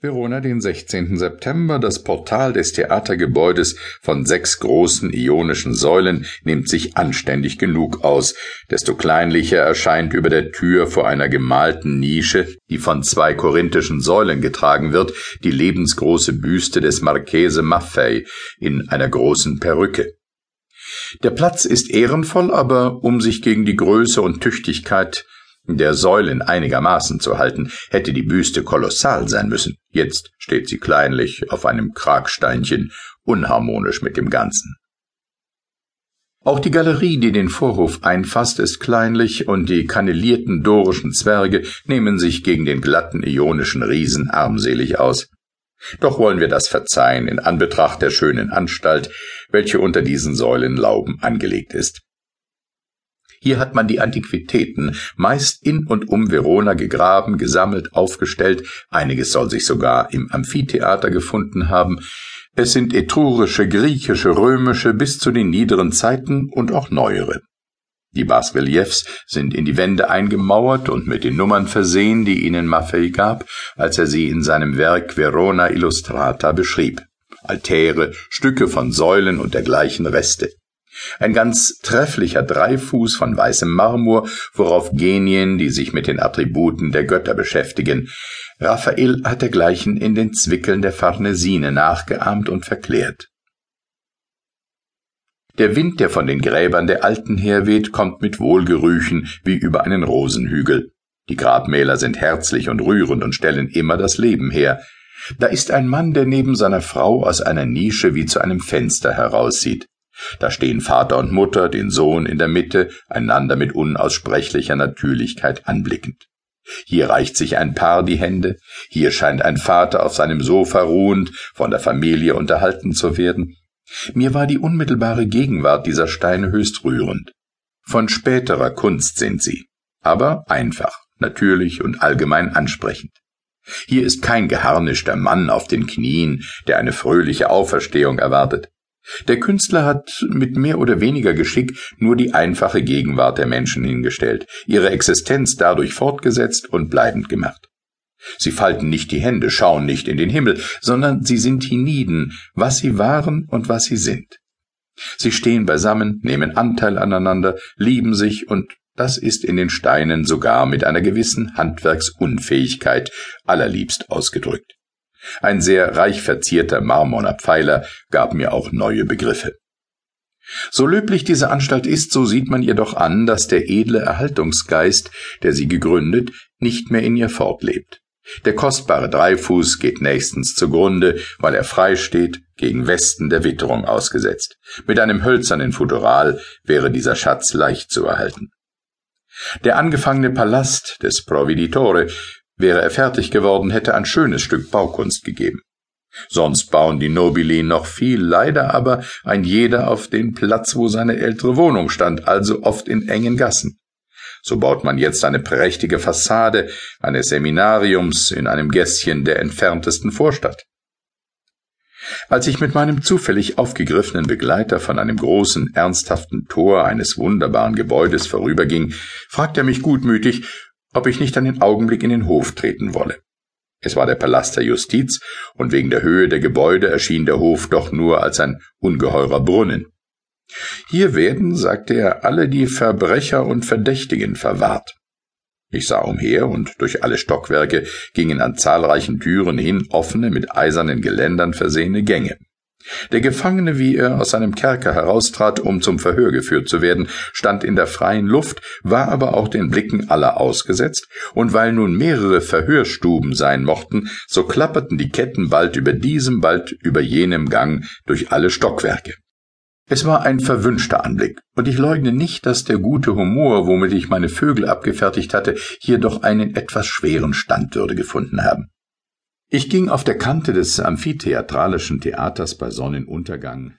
Verona den 16. September. Das Portal des Theatergebäudes von sechs großen ionischen Säulen nimmt sich anständig genug aus. Desto kleinlicher erscheint über der Tür vor einer gemalten Nische, die von zwei korinthischen Säulen getragen wird, die lebensgroße Büste des Marchese Maffei in einer großen Perücke. Der Platz ist ehrenvoll, aber um sich gegen die Größe und Tüchtigkeit der Säulen einigermaßen zu halten, hätte die Büste kolossal sein müssen. Jetzt steht sie kleinlich auf einem Kragsteinchen, unharmonisch mit dem Ganzen. Auch die Galerie, die den Vorhof einfasst, ist kleinlich, und die kannelierten dorischen Zwerge nehmen sich gegen den glatten ionischen Riesen armselig aus. Doch wollen wir das verzeihen in Anbetracht der schönen Anstalt, welche unter diesen Säulenlauben angelegt ist. Hier hat man die Antiquitäten meist in und um Verona gegraben, gesammelt, aufgestellt, einiges soll sich sogar im Amphitheater gefunden haben. Es sind etrurische, griechische, römische bis zu den niederen Zeiten und auch neuere. Die Basreliefs sind in die Wände eingemauert und mit den Nummern versehen, die ihnen Maffei gab, als er sie in seinem Werk Verona Illustrata beschrieb. Altäre, Stücke von Säulen und dergleichen Reste. Ein ganz trefflicher Dreifuß von weißem Marmor, worauf Genien, die sich mit den Attributen der Götter beschäftigen. Raphael hat dergleichen in den Zwickeln der Farnesine nachgeahmt und verklärt. Der Wind, der von den Gräbern der Alten herweht, kommt mit Wohlgerüchen wie über einen Rosenhügel. Die Grabmäler sind herzlich und rührend und stellen immer das Leben her. Da ist ein Mann, der neben seiner Frau aus einer Nische wie zu einem Fenster heraussieht. Da stehen Vater und Mutter, den Sohn in der Mitte, einander mit unaussprechlicher Natürlichkeit anblickend. Hier reicht sich ein Paar die Hände, hier scheint ein Vater auf seinem Sofa ruhend, von der Familie unterhalten zu werden. Mir war die unmittelbare Gegenwart dieser Steine höchst rührend. Von späterer Kunst sind sie, aber einfach, natürlich und allgemein ansprechend. Hier ist kein geharnischter Mann auf den Knien, der eine fröhliche Auferstehung erwartet. Der Künstler hat mit mehr oder weniger Geschick nur die einfache Gegenwart der Menschen hingestellt, ihre Existenz dadurch fortgesetzt und bleibend gemacht. Sie falten nicht die Hände, schauen nicht in den Himmel, sondern sie sind hienieden, was sie waren und was sie sind. Sie stehen beisammen, nehmen Anteil aneinander, lieben sich und das ist in den Steinen sogar mit einer gewissen Handwerksunfähigkeit allerliebst ausgedrückt. Ein sehr reich verzierter marmorner Pfeiler gab mir auch neue Begriffe. So löblich diese Anstalt ist, so sieht man ihr doch an, dass der edle Erhaltungsgeist, der sie gegründet, nicht mehr in ihr fortlebt. Der kostbare Dreifuß geht nächstens zugrunde, weil er frei steht, gegen Westen der Witterung ausgesetzt. Mit einem hölzernen Futural wäre dieser Schatz leicht zu erhalten. Der angefangene Palast des Providitore Wäre er fertig geworden, hätte ein schönes Stück Baukunst gegeben. Sonst bauen die Nobili noch viel, leider aber ein jeder auf den Platz, wo seine ältere Wohnung stand, also oft in engen Gassen. So baut man jetzt eine prächtige Fassade eines Seminariums in einem Gässchen der entferntesten Vorstadt. Als ich mit meinem zufällig aufgegriffenen Begleiter von einem großen, ernsthaften Tor eines wunderbaren Gebäudes vorüberging, fragte er mich gutmütig, ob ich nicht einen Augenblick in den Hof treten wolle. Es war der Palast der Justiz, und wegen der Höhe der Gebäude erschien der Hof doch nur als ein ungeheurer Brunnen. Hier werden, sagte er, alle die Verbrecher und Verdächtigen verwahrt. Ich sah umher, und durch alle Stockwerke gingen an zahlreichen Türen hin offene, mit eisernen Geländern versehene Gänge. Der Gefangene, wie er aus seinem Kerker heraustrat, um zum Verhör geführt zu werden, stand in der freien Luft, war aber auch den Blicken aller ausgesetzt, und weil nun mehrere Verhörstuben sein mochten, so klapperten die Ketten bald über diesem, bald über jenem Gang durch alle Stockwerke. Es war ein verwünschter Anblick, und ich leugne nicht, dass der gute Humor, womit ich meine Vögel abgefertigt hatte, hier doch einen etwas schweren Stand würde gefunden haben. Ich ging auf der Kante des amphitheatralischen Theaters bei Sonnenuntergang